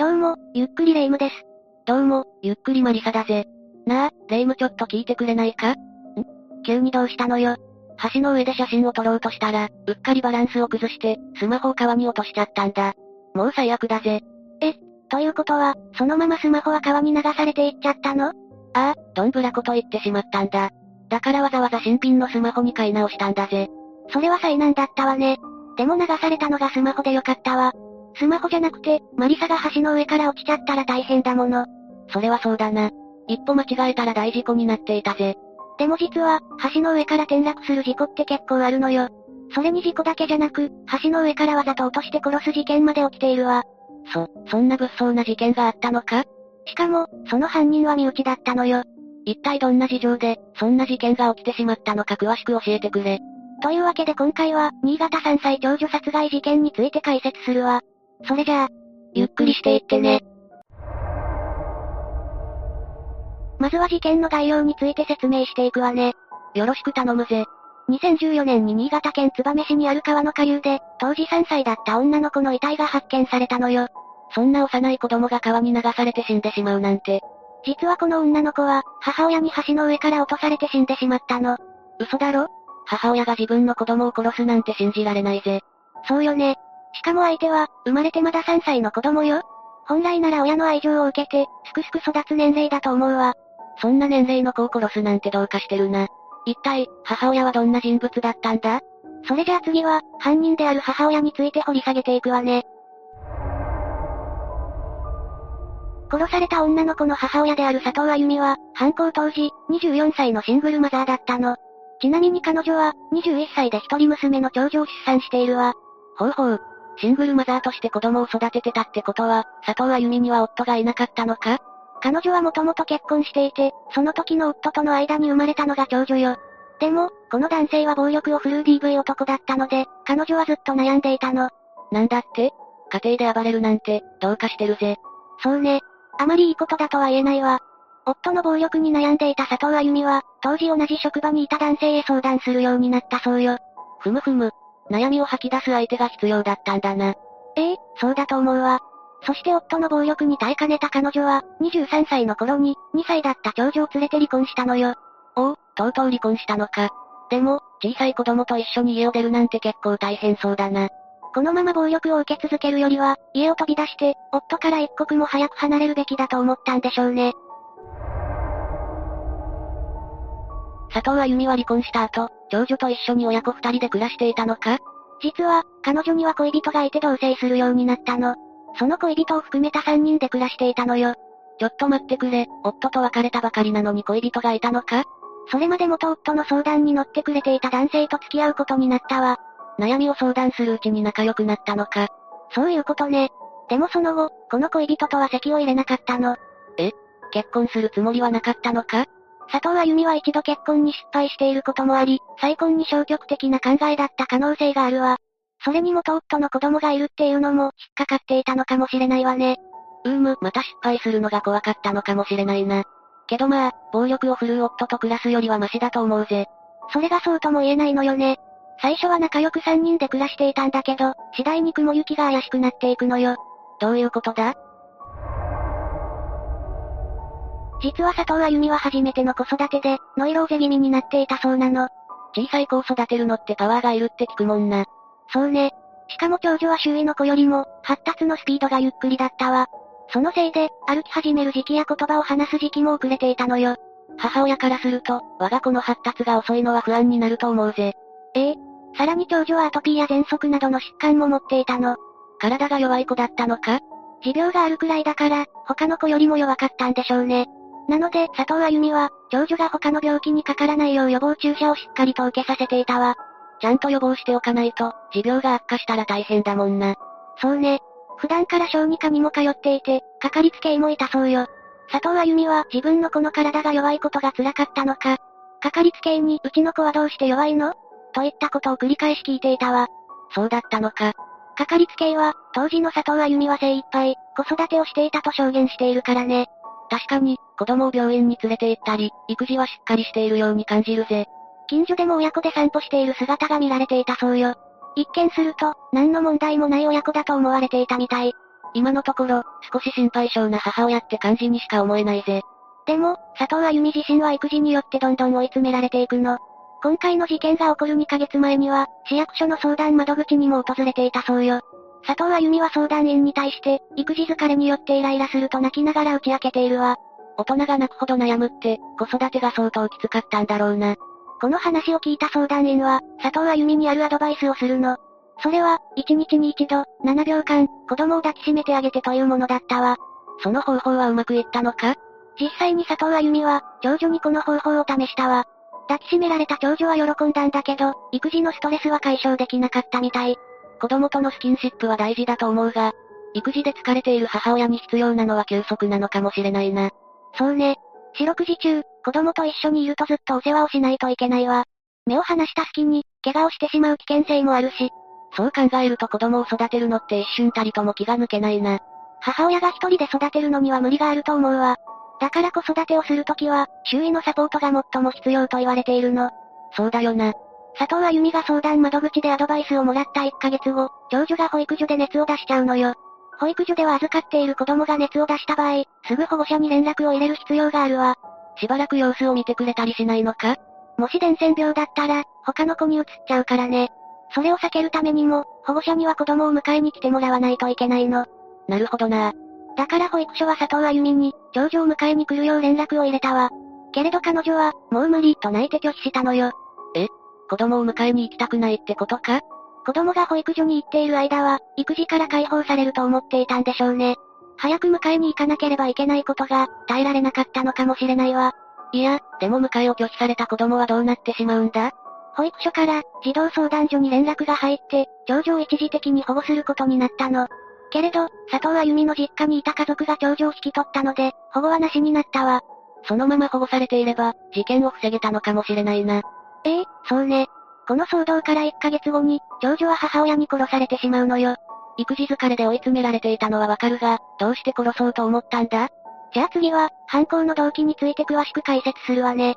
どうも、ゆっくりレ夢ムです。どうも、ゆっくりマリサだぜ。なあ、レ夢ムちょっと聞いてくれないか？ん？急にどうしたのよ？橋の上で写真を撮ろうとしたら、うっかりバランスを崩して、スマホを川に落としちゃったんだ。もう最悪だぜ。え、ということは、そのままスマホは川に流されていっちゃったの？ああ、どんぶらこと言ってしまったんだ。だからわざわざ新品のスマホに買い直したんだぜ。それは災難だったわね。でも流されたのがスマホでよかったわ。スマホじゃなくて、マリサが橋の上から落ちちゃったら大変だもの。それはそうだな。一歩間違えたら大事故になっていたぜ。でも実は、橋の上から転落する事故って結構あるのよ。それに事故だけじゃなく、橋の上からわざと落として殺す事件まで起きているわ。そ、そんな物騒な事件があったのか？しかも、その犯人は身内だったのよ。一体どんな事情で、そんな事件が起きてしまったのか詳しく教えてくれ。というわけで今回は、新潟3歳長女殺害事件について解説するわ。それじゃあ、ゆっくりしていってね。まずは事件の概要について説明していくわね。よろしく頼むぜ。2014年に新潟県燕市にある川の下流で、当時3歳だった女の子の遺体が発見されたのよ。そんな幼い子供が川に流されて死んでしまうなんて。実はこの女の子は、母親に橋の上から落とされて死んでしまったの。嘘だろ？母親が自分の子供を殺すなんて信じられないぜ。そうよね。しかも相手は、生まれてまだ3歳の子供よ。本来なら親の愛情を受けて、すくすく育つ年齢だと思うわ。そんな年齢の子を殺すなんてどうかしてるな。一体、母親はどんな人物だったんだ？それじゃあ次は、犯人である母親について掘り下げていくわね。殺された女の子の母親である佐藤あゆみは、犯行当時、24歳のシングルマザーだったの。ちなみに彼女は、21歳で一人娘の長女を出産しているわ。ほうほう。シングルマザーとして子供を育ててたってことは、佐藤あゆみには夫がいなかったのか？彼女はもともと結婚していて、その時の夫との間に生まれたのが長女よ。でも、この男性は暴力を振るう DV 男だったので、彼女はずっと悩んでいたの。なんだって？家庭で暴れるなんて、どうかしてるぜ。そうね。あまりいいことだとは言えないわ。夫の暴力に悩んでいた佐藤あゆみは、当時同じ職場にいた男性へ相談するようになったそうよ。ふむふむ。悩みを吐き出す相手が必要だったんだな。ええそうだと思うわ。そして夫の暴力に耐えかねた彼女は、23歳の頃に、2歳だった長女を連れて離婚したのよ。おお、とうとう離婚したのか。でも、小さい子供と一緒に家を出るなんて結構大変そうだな。このまま暴力を受け続けるよりは、家を飛び出して、夫から一刻も早く離れるべきだと思ったんでしょうね。佐藤あゆみは離婚した後、長女と一緒に親子二人で暮らしていたのか？実は、彼女には恋人がいて同棲するようになったの。その恋人を含めた三人で暮らしていたのよ。ちょっと待ってくれ、夫と別れたばかりなのに恋人がいたのか？それまで元夫の相談に乗ってくれていた男性と付き合うことになったわ。悩みを相談するうちに仲良くなったのか？そういうことね。でもその後、この恋人とは席を入れなかったの。え？結婚するつもりはなかったのか？佐藤あゆみは一度結婚に失敗していることもあり、再婚に消極的な考えだった可能性があるわ。それに元夫の子供がいるっていうのも、引っかかっていたのかもしれないわね。うーむ、また失敗するのが怖かったのかもしれないな。けどまあ、暴力を振るう夫と暮らすよりはマシだと思うぜ。それがそうとも言えないのよね。最初は仲良く三人で暮らしていたんだけど、次第に雲行きが怪しくなっていくのよ。どういうことだ？実は佐藤あゆみは初めての子育てで、ノイローゼ気味になっていたそうなの。小さい子を育てるのってパワーがいるって聞くもんな。そうね。しかも長女は周囲の子よりも、発達のスピードがゆっくりだったわ。そのせいで、歩き始める時期や言葉を話す時期も遅れていたのよ。母親からすると、我が子の発達が遅いのは不安になると思うぜ。ええ。さらに長女はアトピーや喘息などの疾患も持っていたの。体が弱い子だったのか？持病があるくらいだから、他の子よりも弱かったんでしょうね。なので、佐藤あゆみは、長女が他の病気にかからないよう予防注射をしっかりと受けさせていたわ。ちゃんと予防しておかないと、持病が悪化したら大変だもんな。そうね。普段から小児科にも通っていて、かかりつけ医もいたそうよ。佐藤あゆみは自分の子の体が弱いことが辛かったのか、かかりつけ医に、うちの子はどうして弱いの？といったことを繰り返し聞いていたわ。そうだったのか。かかりつけ医は、当時の佐藤あゆみは精一杯、子育てをしていたと証言しているからね。確かに、子供を病院に連れて行ったり、育児はしっかりしているように感じるぜ。近所でも親子で散歩している姿が見られていたそうよ。一見すると、何の問題もない親子だと思われていたみたい。今のところ、少し心配性な母親って感じにしか思えないぜ。でも、佐藤あゆみ自身は育児によってどんどん追い詰められていくの。今回の事件が起こる2ヶ月前には、市役所の相談窓口にも訪れていたそうよ。佐藤あゆみは相談員に対して、育児疲れによってイライラすると泣きながら打ち明けているわ。大人が泣くほど悩むって、子育てが相当きつかったんだろうな。この話を聞いた相談員は、佐藤あゆみにあるアドバイスをするの。それは、1日に一度、7秒間、子供を抱きしめてあげてというものだったわ。その方法はうまくいったのか？実際に佐藤あゆみは、長女にこの方法を試したわ。抱きしめられた長女は喜んだんだけど、育児のストレスは解消できなかったみたい。子供とのスキンシップは大事だと思うが、育児で疲れている母親に必要なのは休息なのかもしれないな。そうね。四六時中、子供と一緒にいるとずっとお世話をしないといけないわ。目を離した隙に、怪我をしてしまう危険性もあるし。そう考えると子供を育てるのって一瞬たりとも気が抜けないな。母親が一人で育てるのには無理があると思うわ。だから子育てをするときは、周囲のサポートが最も必要と言われているの。そうだよな。佐藤あゆみが相談窓口でアドバイスをもらった1ヶ月後、長女が保育所で熱を出しちゃうのよ。保育所では預かっている子供が熱を出した場合、すぐ保護者に連絡を入れる必要があるわ。しばらく様子を見てくれたりしないのか？もし伝染病だったら、他の子に移っちゃうからね。それを避けるためにも、保護者には子供を迎えに来てもらわないといけないの。なるほどな。だから保育所は佐藤あゆみに、長女を迎えに来るよう連絡を入れたわ。けれど彼女は、もう無理と泣いて拒否したのよ。え子供を迎えに行きたくないってことか？子供が保育所に行っている間は、育児から解放されると思っていたんでしょうね。早く迎えに行かなければいけないことが、耐えられなかったのかもしれないわ。いや、でも迎えを拒否された子供はどうなってしまうんだ？保育所から、児童相談所に連絡が入って、長女を一時的に保護することになったの。けれど、佐藤あゆみの実家にいた家族が長女を引き取ったので、保護はなしになったわ。そのまま保護されていれば、事件を防げたのかもしれないな。ええそうね。この騒動から1ヶ月後に、長女は母親に殺されてしまうのよ。育児疲れで追い詰められていたのはわかるが、どうして殺そうと思ったんだ？じゃあ次は、犯行の動機について詳しく解説するわね。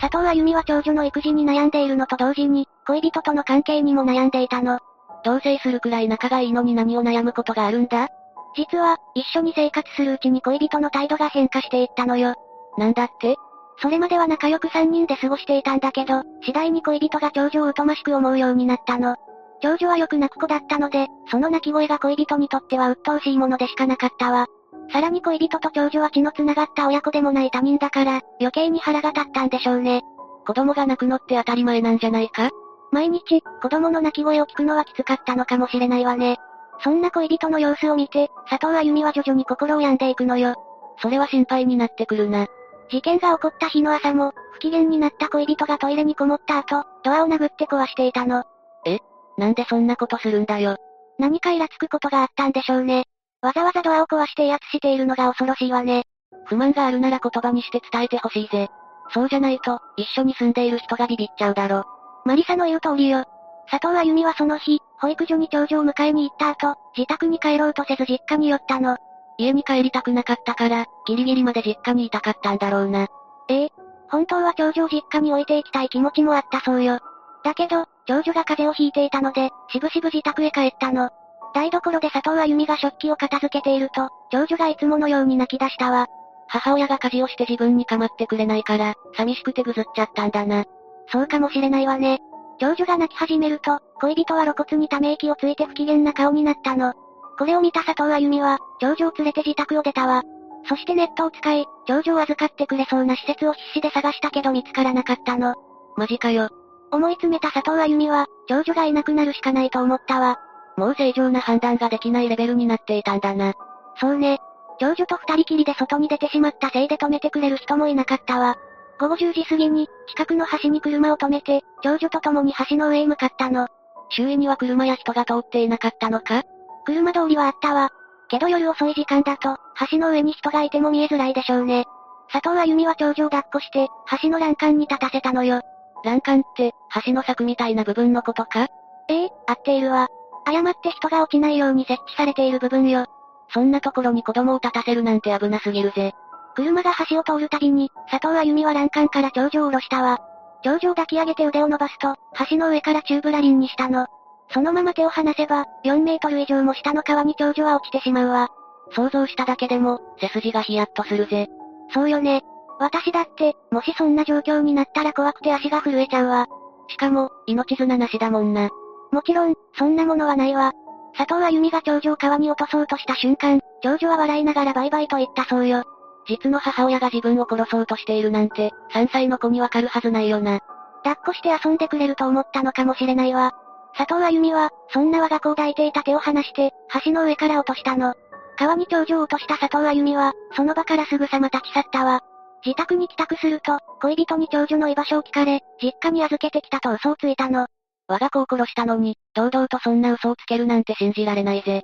佐藤あゆみは長女の育児に悩んでいるのと同時に、恋人との関係にも悩んでいたの。同棲するくらい仲がいいのに何を悩むことがあるんだ？実は、一緒に生活するうちに恋人の態度が変化していったのよ。なんだって？それまでは仲良く3人で過ごしていたんだけど、次第に恋人が長女を疎ましく思うようになったの。長女はよく泣く子だったので、その泣き声が恋人にとっては鬱陶しいものでしかなかったわ。さらに恋人と長女は血の繋がった親子でもない他人だから、余計に腹が立ったんでしょうね。子供が泣くのって当たり前なんじゃないか？毎日、子供の泣き声を聞くのはきつかったのかもしれないわね。そんな恋人の様子を見て、佐藤あゆみは徐々に心を病んでいくのよ。それは心配になってくるな。事件が起こった日の朝も、不機嫌になった恋人がトイレにこもった後、ドアを殴って壊していたの。え？なんでそんなことするんだよ。何かイラつくことがあったんでしょうね。わざわざドアを壊して威圧しているのが恐ろしいわね。不満があるなら言葉にして伝えてほしいぜ。そうじゃないと、一緒に住んでいる人がビビっちゃうだろ。マリサの言う通りよ。佐藤あゆみはその日、保育所に長女を迎えに行った後、自宅に帰ろうとせず実家に寄ったの。家に帰りたくなかったから、ギリギリまで実家にいたかったんだろうな。ええ本当は長女を実家に置いていきたい気持ちもあったそうよ。だけど、長女が風邪をひいていたので、しぶしぶ自宅へ帰ったの。台所で佐藤あゆみが食器を片付けていると、長女がいつものように泣き出したわ。母親が家事をして自分に構ってくれないから、寂しくてぐずっちゃったんだな。そうかもしれないわね。長女が泣き始めると、恋人は露骨にため息をついて不機嫌な顔になったの。これを見た佐藤あゆみは、長女を連れて自宅を出たわ。そしてネットを使い、長女を預かってくれそうな施設を必死で探したけど見つからなかったの。マジかよ。思い詰めた佐藤あゆみは、長女がいなくなるしかないと思ったわ。もう正常な判断ができないレベルになっていたんだな。そうね。長女と二人きりで外に出てしまったせいで止めてくれる人もいなかったわ。午後10時過ぎに、近くの橋に車を止めて、長女と共に橋の上へ向かったの。周囲には車や人が通っていなかったのか？車通りはあったわ。けど夜遅い時間だと、橋の上に人がいても見えづらいでしょうね。佐藤あゆみは長女を抱っこして、橋の欄干に立たせたのよ。欄干って、橋の柵みたいな部分のことか？ええ合っているわ。誤って人が落ちないように設置されている部分よ。そんなところに子供を立たせるなんて危なすぎるぜ。車が橋を通るたびに、佐藤あゆみは欄干から長女を下ろしたわ。長女を抱き上げて腕を伸ばすと、橋の上からチューブラリンにしたの。そのまま手を離せば、4メートル以上も下の川に長女は落ちてしまうわ。想像しただけでも、背筋がヒヤッとするぜ。そうよね。私だって、もしそんな状況になったら怖くて足が震えちゃうわ。しかも、命綱なしだもんな。もちろん、そんなものはないわ。佐藤あゆみが長女を川に落とそうとした瞬間、長女は笑いながらバイバイと言ったそうよ。実の母親が自分を殺そうとしているなんて、3歳の子にわかるはずないよな。抱っこして遊んでくれると思ったのかもしれないわ。佐藤あゆみは、そんな我が子を抱いていた手を離して、橋の上から落としたの。川に長女を落とした佐藤あゆみは、その場からすぐさま立ち去ったわ。自宅に帰宅すると、恋人に長女の居場所を聞かれ、実家に預けてきたと嘘をついたの。我が子を殺したのに、堂々とそんな嘘をつけるなんて信じられないぜ。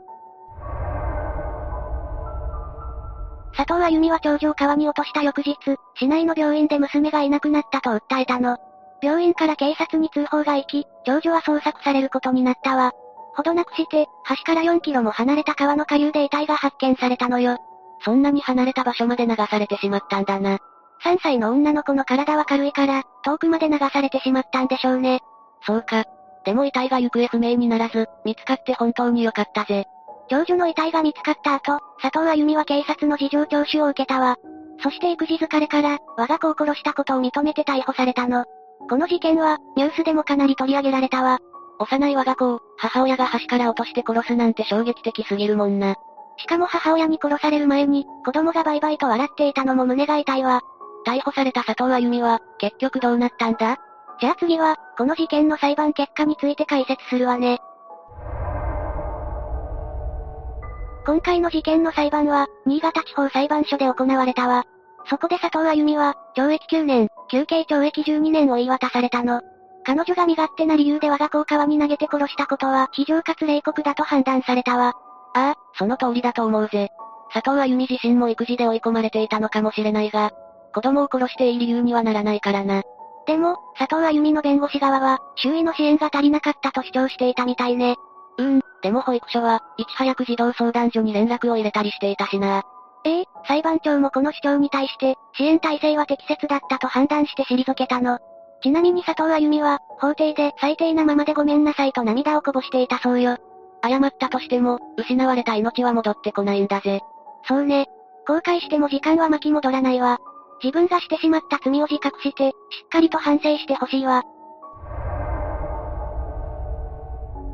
佐藤あゆみは長女を川に落とした翌日、市内の病院で娘がいなくなったと訴えたの。病院から警察に通報が行き、長女は捜索されることになったわ。ほどなくして、橋から4キロも離れた川の下流で遺体が発見されたのよ。そんなに離れた場所まで流されてしまったんだな。3歳の女の子の体は軽いから、遠くまで流されてしまったんでしょうね。そうか。でも遺体が行方不明にならず、見つかって本当によかったぜ。長女の遺体が見つかった後、佐藤あゆみは警察の事情聴取を受けたわ。そして育児疲れから、我が子を殺したことを認めて逮捕されたの。この事件は、ニュースでもかなり取り上げられたわ。幼い我が子を、母親が橋から落として殺すなんて衝撃的すぎるもんな。しかも母親に殺される前に、子供がバイバイと笑っていたのも胸が痛いわ。逮捕された佐藤あゆみは、結局どうなったんだ？じゃあ次は、この事件の裁判結果について解説するわね。今回の事件の裁判は、新潟地方裁判所で行われたわ。そこで佐藤あゆみは、懲役9年、休刑懲役12年を言い渡されたの。彼女が身勝手な理由で我が子を川に投げて殺したことは、非常かつ冷酷だと判断されたわ。ああ、その通りだと思うぜ。佐藤あゆみ自身も育児で追い込まれていたのかもしれないが、子供を殺していい理由にはならないからな。でも、佐藤あゆみの弁護士側は、周囲の支援が足りなかったと主張していたみたいね。うん、でも保育所は、いち早く児童相談所に連絡を入れたりしていたしな。ええ裁判長もこの主張に対して、支援体制は適切だったと判断して退けたの。ちなみに佐藤あゆみは、法廷で最低なままでごめんなさいと涙をこぼしていたそうよ。謝ったとしても、失われた命は戻ってこないんだぜ。そうね。後悔しても時間は巻き戻らないわ。自分がしてしまった罪を自覚して、しっかりと反省してほしいわ。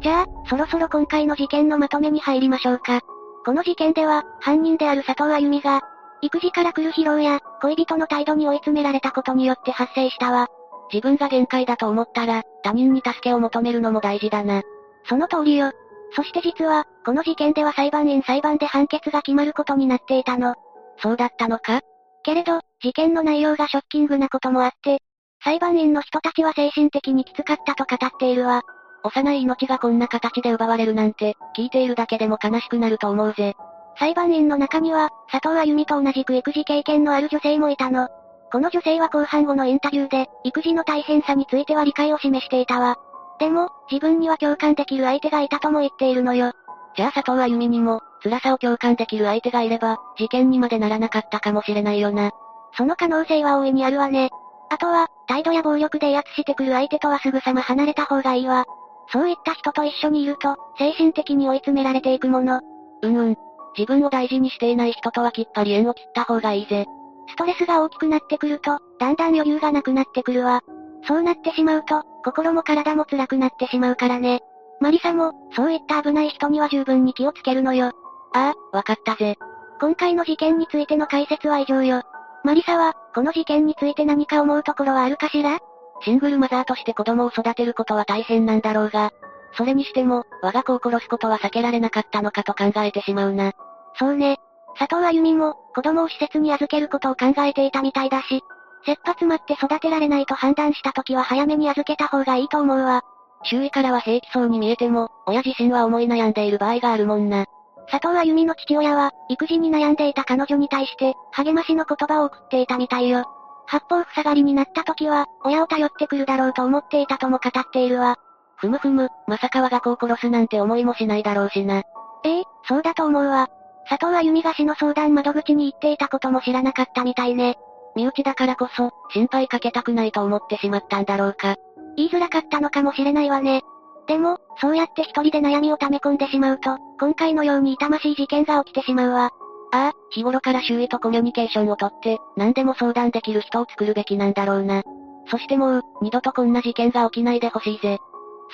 じゃあ、そろそろ今回の事件のまとめに入りましょうか。この事件では、犯人である佐藤あゆみが、育児から来る疲労や、恋人の態度に追い詰められたことによって発生したわ。自分が限界だと思ったら、他人に助けを求めるのも大事だな。その通りよ。そして実は、この事件では裁判員裁判で判決が決まることになっていたの。そうだったのか？けれど、事件の内容がショッキングなこともあって、裁判員の人たちは精神的にきつかったと語っているわ。幼い命がこんな形で奪われるなんて、聞いているだけでも悲しくなると思うぜ。裁判員の中には、佐藤あゆみと同じく育児経験のある女性もいたの。この女性は後半後のインタビューで、育児の大変さについては理解を示していたわ。でも、自分には共感できる相手がいたとも言っているのよ。じゃあ佐藤あゆみにも、辛さを共感できる相手がいれば、事件にまでならなかったかもしれないよな。その可能性は大いにあるわね。あとは、態度や暴力で威圧してくる相手とはすぐさま離れた方がいいわ。そういった人と一緒にいると、精神的に追い詰められていくもの。うんうん。自分を大事にしていない人とはきっぱり縁を切った方がいいぜ。ストレスが大きくなってくると、だんだん余裕がなくなってくるわ。そうなってしまうと、心も体も辛くなってしまうからね。マリサも、そういった危ない人には十分に気をつけるのよ。ああ、わかったぜ。今回の事件についての解説は以上よ。マリサは、この事件について何か思うところはあるかしら？シングルマザーとして子供を育てることは大変なんだろうが、それにしても、我が子を殺すことは避けられなかったのかと考えてしまうな。そうね。佐藤あゆみも、子供を施設に預けることを考えていたみたいだし、切羽詰まって育てられないと判断した時は早めに預けた方がいいと思うわ。周囲からは平気そうに見えても、親自身は思い悩んでいる場合があるもんな。佐藤あゆみの父親は、育児に悩んでいた彼女に対して、励ましの言葉を送っていたみたいよ。八方塞がりになった時は、親を頼ってくるだろうと思っていたとも語っているわ。ふむふむ、まさか我が子を殺すなんて思いもしないだろうしな。ええそうだと思うわ。佐藤あゆみが死の相談窓口に行っていたことも知らなかったみたいね。身内だからこそ、心配かけたくないと思ってしまったんだろうか。言いづらかったのかもしれないわね。でも、そうやって一人で悩みを溜め込んでしまうと、今回のように痛ましい事件が起きてしまうわ。ああ、日頃から周囲とコミュニケーションをとって、何でも相談できる人を作るべきなんだろうな。そしてもう、二度とこんな事件が起きないでほしいぜ。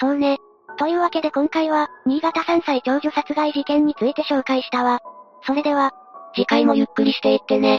そうね。というわけで今回は、新潟3歳長女殺害事件について紹介したわ。それでは、次回もゆっくりしていってね。